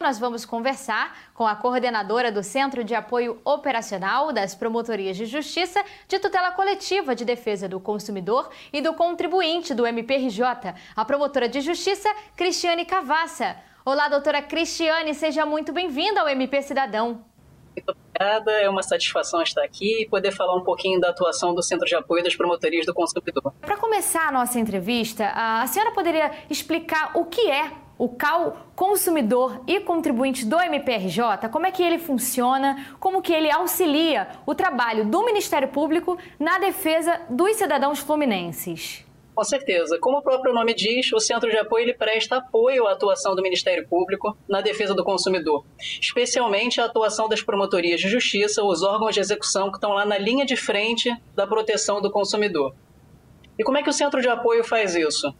Nós vamos conversar com a coordenadora do Centro de Apoio Operacional das Promotorias de Justiça de Tutela Coletiva de Defesa do Consumidor e do Contribuinte do MPRJ, a promotora de Justiça Cristiane Cavassa. Olá, doutora Cristiane, seja muito bem-vinda ao MP Cidadão. Muito obrigada, é uma satisfação estar aqui e poder falar um pouquinho da atuação do Centro de Apoio das Promotorias do Consumidor. Para começar a nossa entrevista, a senhora poderia explicar o que é o CAL consumidor e contribuinte do MPRJ, como é que ele funciona, como que ele auxilia o trabalho do Ministério Público na defesa dos cidadãos fluminenses. Com certeza. Como o próprio nome diz, o Centro de Apoio ele presta apoio à atuação do Ministério Público na defesa do consumidor, especialmente a atuação das promotorias de justiça, os órgãos de execução que estão lá na linha de frente da proteção do consumidor. E como é que o Centro de Apoio faz isso?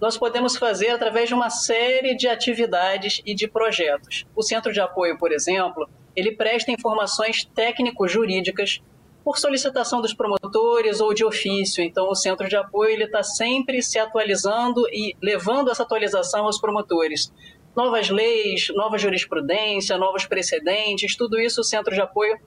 Nós podemos fazer através de uma série de atividades e de projetos. O Centro de Apoio, por exemplo, ele presta informações técnico-jurídicas por solicitação dos promotores ou de ofício. Então, o Centro de Apoio ele está sempre se atualizando e levando essa atualização aos promotores. Novas leis, nova jurisprudência, novos precedentes, tudo isso o Centro de Apoio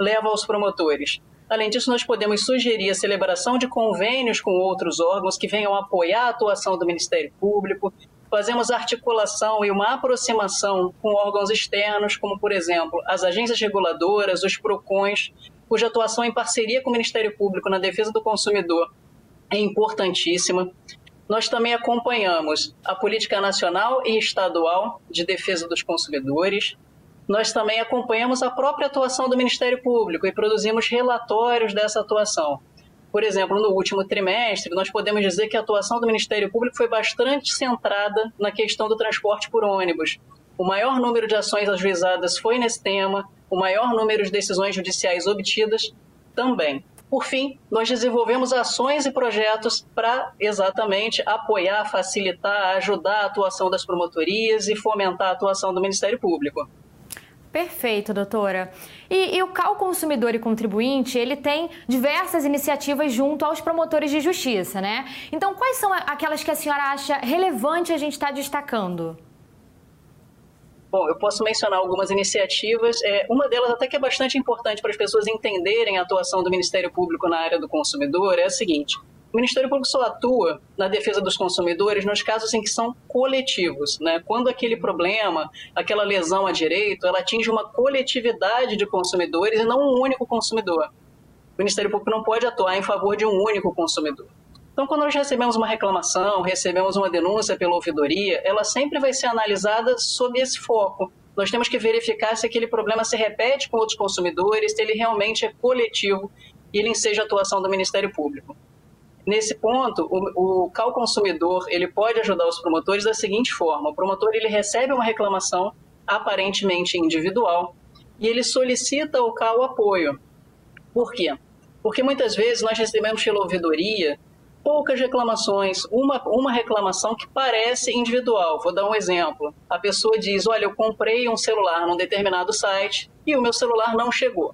leva aos promotores. Além disso, nós podemos sugerir a celebração de convênios com outros órgãos que venham apoiar a atuação do Ministério Público. Fazemos articulação e uma aproximação com órgãos externos, como, por exemplo, as agências reguladoras, os PROCONs, cuja atuação em parceria com o Ministério Público na defesa do consumidor é importantíssima. Nós também acompanhamos a política nacional e estadual de defesa dos consumidores, nós também acompanhamos a própria atuação do Ministério Público e produzimos relatórios dessa atuação. Por exemplo, no último trimestre, nós podemos dizer que a atuação do Ministério Público foi bastante centrada na questão do transporte por ônibus. O maior número de ações ajuizadas foi nesse tema, o maior número de decisões judiciais obtidas também. Por fim, nós desenvolvemos ações e projetos para exatamente apoiar, facilitar, ajudar a atuação das promotorias e fomentar a atuação do Ministério Público. Perfeito, doutora. E, e, o CAL Consumidor e Contribuinte, ele tem diversas iniciativas junto aos promotores de justiça, né? Então, quais são aquelas que a senhora acha relevante a gente estar tá destacando? Bom, eu posso mencionar algumas iniciativas. É, uma delas, até que é bastante importante para as pessoas entenderem a atuação do Ministério Público na área do consumidor, é a seguinte: o Ministério Público só atua na defesa dos consumidores nos casos em que são coletivos, né? Quando aquele problema, aquela lesão a direito, ela atinge uma coletividade de consumidores e não um único consumidor. O Ministério Público não pode atuar em favor de um único consumidor. Então, quando nós recebemos uma reclamação, recebemos uma denúncia pela ouvidoria, ela sempre vai ser analisada sob esse foco. Nós temos que verificar se aquele problema se repete com outros consumidores, se ele realmente é coletivo e ele enseja a atuação do Ministério Público. Nesse ponto, o, o CAL consumidor ele pode ajudar os promotores da seguinte forma: o promotor ele recebe uma reclamação aparentemente individual e ele solicita ao CAL apoio. Por quê? Porque muitas vezes nós recebemos pela ouvidoria poucas reclamações, uma, uma reclamação que parece individual. Vou dar um exemplo. A pessoa diz: Olha, eu comprei um celular num determinado site e o meu celular não chegou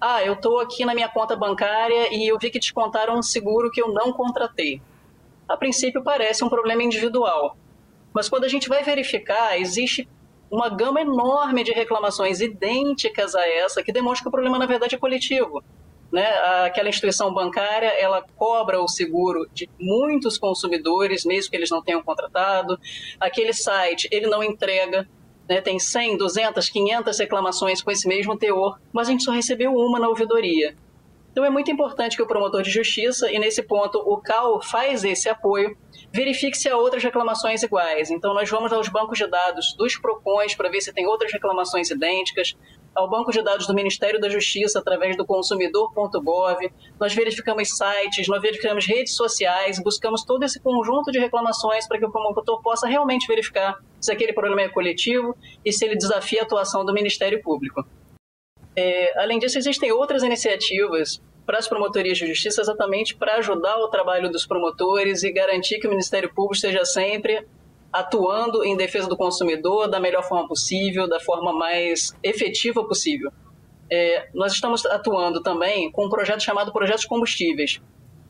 ah, eu estou aqui na minha conta bancária e eu vi que descontaram um seguro que eu não contratei. A princípio parece um problema individual, mas quando a gente vai verificar, existe uma gama enorme de reclamações idênticas a essa que demonstra que o problema na verdade é coletivo. Né? Aquela instituição bancária ela cobra o seguro de muitos consumidores, mesmo que eles não tenham contratado. Aquele site ele não entrega né, tem 100, 200, 500 reclamações com esse mesmo teor, mas a gente só recebeu uma na ouvidoria. Então é muito importante que o promotor de justiça, e nesse ponto o CAL faz esse apoio, verifique se há outras reclamações iguais. Então nós vamos aos bancos de dados dos PROCONs para ver se tem outras reclamações idênticas, ao banco de dados do Ministério da Justiça através do consumidor.gov. Nós verificamos sites, nós verificamos redes sociais, buscamos todo esse conjunto de reclamações para que o promotor possa realmente verificar se aquele problema é coletivo e se ele desafia a atuação do Ministério Público. É, além disso, existem outras iniciativas para as promotorias de justiça exatamente para ajudar o trabalho dos promotores e garantir que o Ministério Público esteja sempre atuando em defesa do consumidor da melhor forma possível, da forma mais efetiva possível. É, nós estamos atuando também com um projeto chamado Projetos Combustíveis.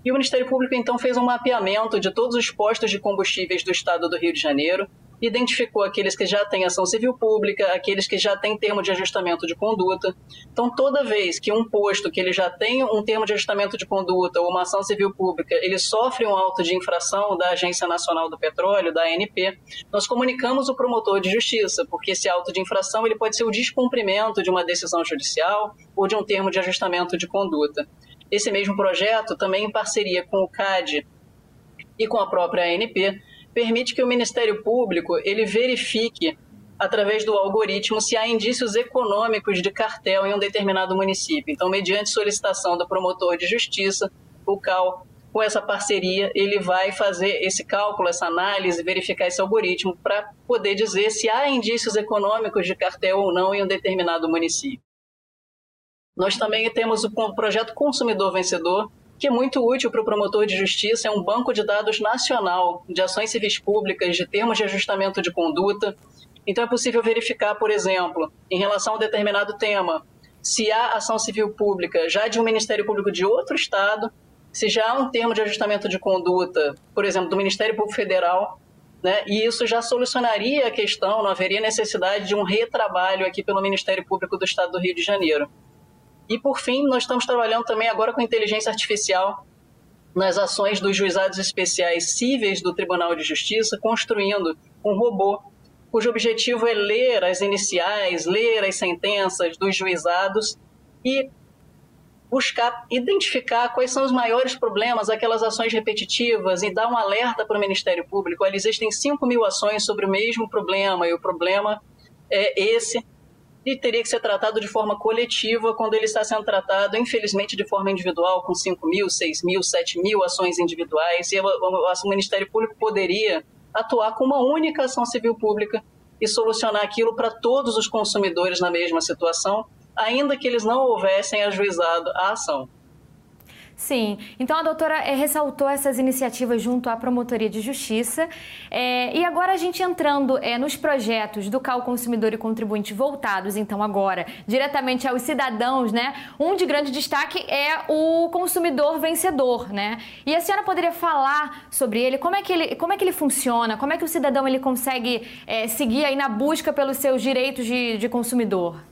E o Ministério Público, então, fez um mapeamento de todos os postos de combustíveis do estado do Rio de Janeiro identificou aqueles que já têm ação civil pública, aqueles que já têm termo de ajustamento de conduta. Então, toda vez que um posto que ele já tem um termo de ajustamento de conduta ou uma ação civil pública, ele sofre um auto de infração da Agência Nacional do Petróleo, da ANP, nós comunicamos o promotor de justiça, porque esse auto de infração ele pode ser o descumprimento de uma decisão judicial ou de um termo de ajustamento de conduta. Esse mesmo projeto, também em parceria com o CAD e com a própria ANP, permite que o Ministério Público ele verifique através do algoritmo se há indícios econômicos de cartel em um determinado município. Então, mediante solicitação do promotor de justiça, o CAL, com essa parceria, ele vai fazer esse cálculo, essa análise, verificar esse algoritmo para poder dizer se há indícios econômicos de cartel ou não em um determinado município. Nós também temos o projeto Consumidor Vencedor, que é muito útil para o promotor de justiça, é um banco de dados nacional de ações civis públicas, de termos de ajustamento de conduta. Então é possível verificar, por exemplo, em relação a um determinado tema, se há ação civil pública já de um Ministério Público de outro estado, se já há um termo de ajustamento de conduta, por exemplo, do Ministério Público Federal, né, e isso já solucionaria a questão, não haveria necessidade de um retrabalho aqui pelo Ministério Público do Estado do Rio de Janeiro. E, por fim, nós estamos trabalhando também agora com inteligência artificial nas ações dos juizados especiais cíveis do Tribunal de Justiça, construindo um robô cujo objetivo é ler as iniciais, ler as sentenças dos juizados e buscar identificar quais são os maiores problemas, aquelas ações repetitivas e dar um alerta para o Ministério Público. Olha, existem 5 mil ações sobre o mesmo problema e o problema é esse e teria que ser tratado de forma coletiva quando ele está sendo tratado, infelizmente, de forma individual, com 5 mil, 6 mil, 7 mil ações individuais, e o Ministério Público poderia atuar com uma única ação civil pública e solucionar aquilo para todos os consumidores na mesma situação, ainda que eles não houvessem ajuizado a ação. Sim, então a doutora é, ressaltou essas iniciativas junto à Promotoria de Justiça. É, e agora a gente entrando é, nos projetos do CAL Consumidor e Contribuinte voltados, então, agora, diretamente aos cidadãos, né? Um de grande destaque é o consumidor vencedor, né? E a senhora poderia falar sobre ele, como é que ele, como é que ele funciona, como é que o cidadão ele consegue seguir aí na busca pelos seus direitos de, de consumidor?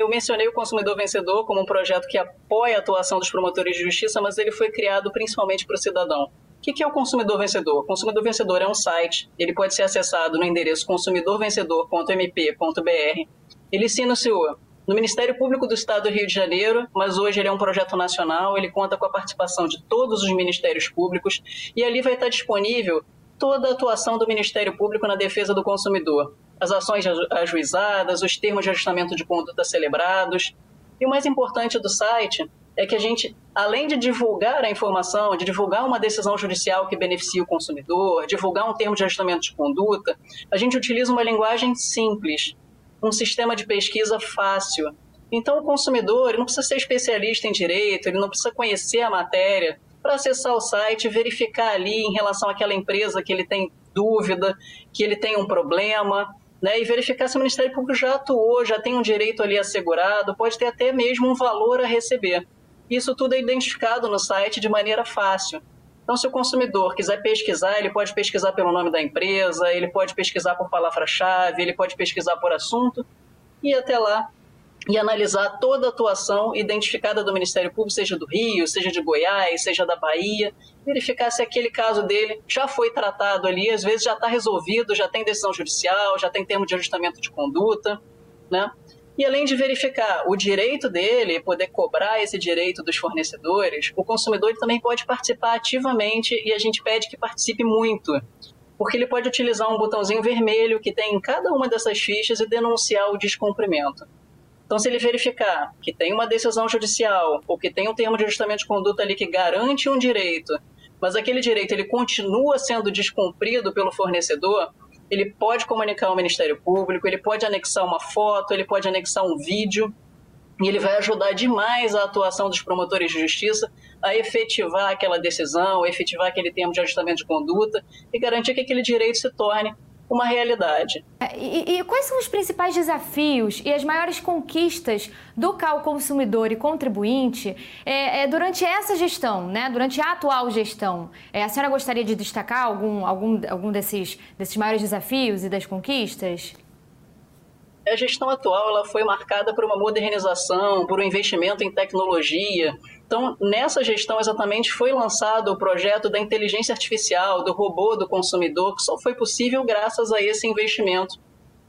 Eu mencionei o Consumidor Vencedor como um projeto que apoia a atuação dos promotores de justiça, mas ele foi criado principalmente para o cidadão. O que é o Consumidor Vencedor? O Consumidor Vencedor é um site, ele pode ser acessado no endereço consumidorvencedor.mp.br. Ele se iniciou no Ministério Público do Estado do Rio de Janeiro, mas hoje ele é um projeto nacional, ele conta com a participação de todos os ministérios públicos e ali vai estar disponível toda a atuação do Ministério Público na defesa do consumidor as ações ajuizadas, os termos de ajustamento de conduta celebrados. E o mais importante do site é que a gente, além de divulgar a informação, de divulgar uma decisão judicial que beneficia o consumidor, divulgar um termo de ajustamento de conduta, a gente utiliza uma linguagem simples, um sistema de pesquisa fácil. Então, o consumidor não precisa ser especialista em direito, ele não precisa conhecer a matéria para acessar o site, verificar ali em relação àquela empresa que ele tem dúvida, que ele tem um problema, né, e verificar se o Ministério Público já atuou, já tem um direito ali assegurado, pode ter até mesmo um valor a receber. Isso tudo é identificado no site de maneira fácil. Então, se o consumidor quiser pesquisar, ele pode pesquisar pelo nome da empresa, ele pode pesquisar por palavra-chave, ele pode pesquisar por assunto, e até lá e analisar toda a atuação identificada do Ministério Público, seja do Rio, seja de Goiás, seja da Bahia, verificar se aquele caso dele já foi tratado ali, às vezes já está resolvido, já tem decisão judicial, já tem termo de ajustamento de conduta, né? E além de verificar o direito dele, poder cobrar esse direito dos fornecedores, o consumidor também pode participar ativamente e a gente pede que participe muito, porque ele pode utilizar um botãozinho vermelho que tem em cada uma dessas fichas e denunciar o descumprimento. Então, se ele verificar que tem uma decisão judicial ou que tem um termo de ajustamento de conduta ali que garante um direito, mas aquele direito ele continua sendo descumprido pelo fornecedor, ele pode comunicar ao Ministério Público, ele pode anexar uma foto, ele pode anexar um vídeo, e ele vai ajudar demais a atuação dos promotores de justiça a efetivar aquela decisão, efetivar aquele termo de ajustamento de conduta e garantir que aquele direito se torne uma realidade. É, e, e, quais são os principais desafios e as maiores conquistas do CAL consumidor e contribuinte é, é, durante essa gestão, né? durante a atual gestão? É, a senhora gostaria de destacar algum, algum, algum desses, desses maiores desafios e das conquistas? A gestão atual ela foi marcada por uma modernização, por um investimento em tecnologia, então, nessa gestão exatamente foi lançado o projeto da inteligência artificial, do robô do consumidor, que só foi possível graças a esse investimento,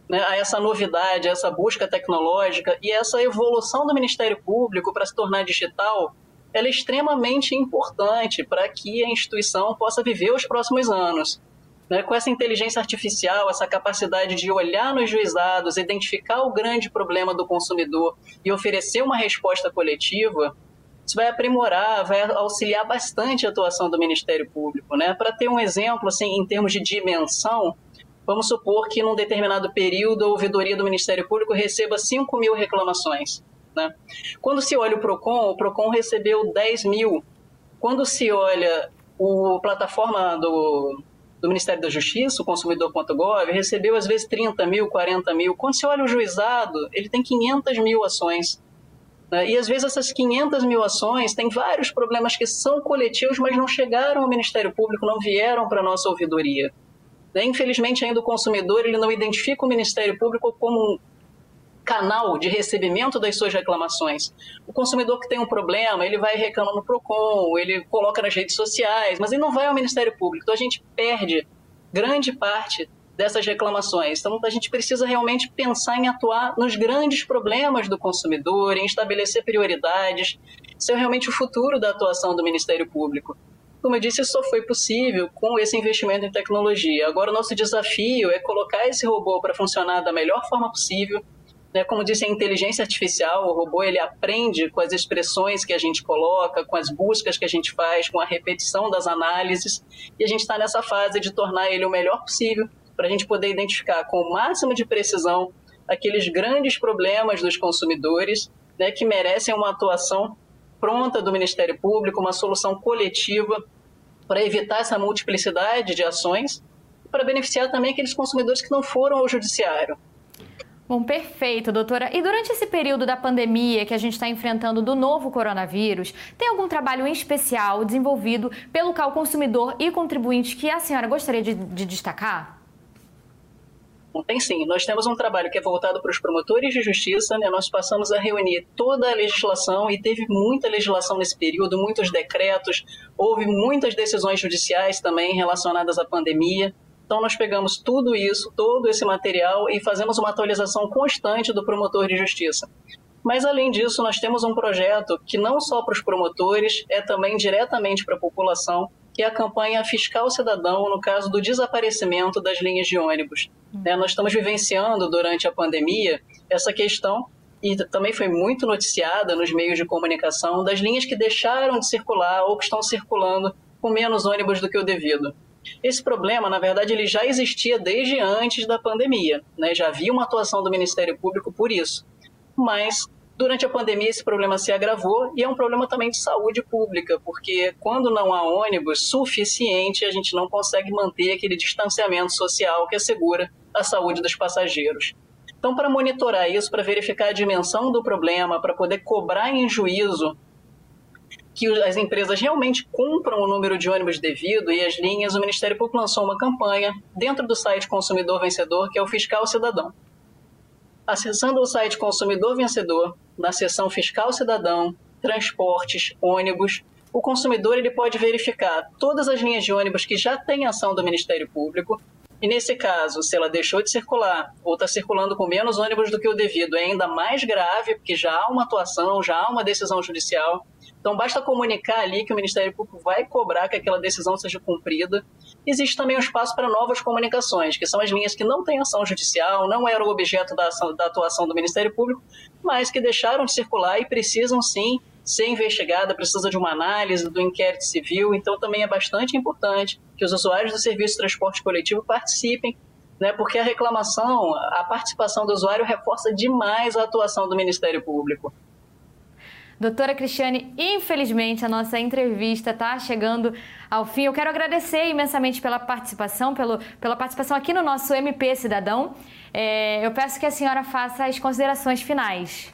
né, a essa novidade, a essa busca tecnológica e essa evolução do Ministério Público para se tornar digital, ela é extremamente importante para que a instituição possa viver os próximos anos. Né, com essa inteligência artificial, essa capacidade de olhar nos juizados, identificar o grande problema do consumidor e oferecer uma resposta coletiva, isso vai aprimorar, vai auxiliar bastante a atuação do Ministério Público. Né? Para ter um exemplo, assim, em termos de dimensão, vamos supor que num determinado período a ouvidoria do Ministério Público receba 5 mil reclamações. Né? Quando se olha o PROCON, o PROCON recebeu 10 mil. Quando se olha a plataforma do, do Ministério da Justiça, o consumidor.gov, recebeu às vezes 30 mil, 40 mil. Quando se olha o juizado, ele tem 500 mil ações. Né? E às vezes essas 500 mil ações têm vários problemas que são coletivos, mas não chegaram ao Ministério Público, não vieram para a nossa ouvidoria. Né? Infelizmente, ainda o consumidor ele não identifica o Ministério Público como um canal de recebimento das suas reclamações. O consumidor que tem um problema, ele vai reclamar no PROCON, ele coloca nas redes sociais, mas ele não vai ao Ministério Público. Então a gente perde grande parte dessas reclamações. Então, a gente precisa realmente pensar em atuar nos grandes problemas do consumidor, em estabelecer prioridades. Isso é realmente o futuro da atuação do Ministério Público. Como eu disse, isso só foi possível com esse investimento em tecnologia. Agora, o nosso desafio é colocar esse robô para funcionar da melhor forma possível. Né? Como disse, a inteligência artificial, o robô ele aprende com as expressões que a gente coloca, com as buscas que a gente faz, com a repetição das análises, e a gente está nessa fase de tornar ele o melhor possível para a gente poder identificar com o máximo de precisão aqueles grandes problemas dos consumidores né, que merecem uma atuação pronta do Ministério Público, uma solução coletiva para evitar essa multiplicidade de ações e para beneficiar também aqueles consumidores que não foram ao judiciário. Bom, perfeito, doutora. E durante esse período da pandemia que a gente está enfrentando do novo coronavírus, tem algum trabalho em especial desenvolvido pelo CAL Consumidor e Contribuinte que a senhora gostaria de, de destacar? Tem sim. Nós temos um trabalho que é voltado para os promotores de justiça. Né? Nós passamos a reunir toda a legislação e teve muita legislação nesse período, muitos decretos, houve muitas decisões judiciais também relacionadas à pandemia. Então, nós pegamos tudo isso, todo esse material e fazemos uma atualização constante do promotor de justiça. Mas, além disso, nós temos um projeto que não só para os promotores, é também diretamente para a população, que é a campanha Fiscal Cidadão no caso do desaparecimento das linhas de ônibus. Uhum. É, nós estamos vivenciando durante a pandemia essa questão e também foi muito noticiada nos meios de comunicação das linhas que deixaram de circular ou que estão circulando com menos ônibus do que o devido. Esse problema, na verdade, ele já existia desde antes da pandemia, né? já havia uma atuação do Ministério Público por isso. Mas Durante a pandemia, esse problema se agravou e é um problema também de saúde pública, porque quando não há ônibus suficiente, a gente não consegue manter aquele distanciamento social que assegura a saúde dos passageiros. Então, para monitorar isso, para verificar a dimensão do problema, para poder cobrar em juízo que as empresas realmente cumpram o número de ônibus devido e as linhas, o Ministério Público lançou uma campanha dentro do site Consumidor Vencedor, que é o Fiscal Cidadão. Acessando o site Consumidor Vencedor, na seção Fiscal Cidadão, Transportes, Ônibus, o consumidor ele pode verificar todas as linhas de ônibus que já têm ação do Ministério Público. E nesse caso, se ela deixou de circular ou está circulando com menos ônibus do que o devido, é ainda mais grave, porque já há uma atuação, já há uma decisão judicial. Então, basta comunicar ali que o Ministério Público vai cobrar que aquela decisão seja cumprida. Existe também um espaço para novas comunicações, que são as linhas que não têm ação judicial, não eram objeto da, ação, da atuação do Ministério Público, mas que deixaram de circular e precisam sim ser investigada, precisa de uma análise do inquérito civil. Então, também é bastante importante que os usuários do serviço de transporte coletivo participem né, porque a reclamação, a participação do usuário reforça demais a atuação do Ministério Público. Doutora Cristiane, infelizmente a nossa entrevista está chegando ao fim. Eu quero agradecer imensamente pela participação, pelo, pela participação aqui no nosso MP Cidadão. É, eu peço que a senhora faça as considerações finais.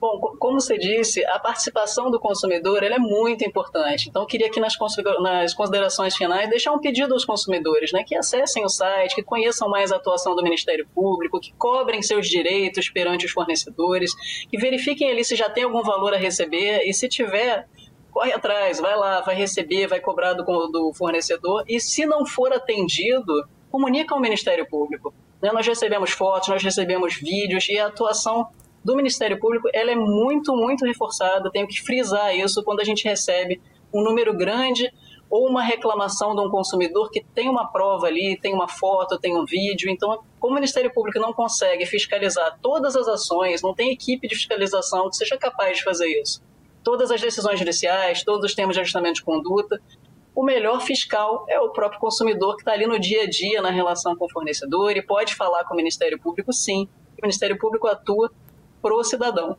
Bom, como você disse, a participação do consumidor é muito importante. Então, eu queria aqui nas, nas considerações finais deixar um pedido aos consumidores, né, que acessem o site, que conheçam mais a atuação do Ministério Público, que cobrem seus direitos perante os fornecedores, que verifiquem ali se já tem algum valor a receber e se tiver, corre atrás, vai lá, vai receber, vai cobrar do, do fornecedor e se não for atendido, comunica ao Ministério Público. Né, nós recebemos fotos, nós recebemos vídeos e a atuação do Ministério Público ela é muito, muito reforçada. Tenho que frisar isso quando a gente recebe um número grande ou uma reclamação de um consumidor que tem uma prova ali, tem uma foto, tem um vídeo. Então, como o Ministério Público não consegue fiscalizar todas as ações, não tem equipe de fiscalização que seja capaz de fazer isso, todas as decisões judiciais, todos os termos de ajustamento de conduta, o melhor fiscal é o próprio consumidor que está ali no dia a dia na relação com o fornecedor e pode falar com o Ministério Público, sim. O Ministério Público atua pro cidadão.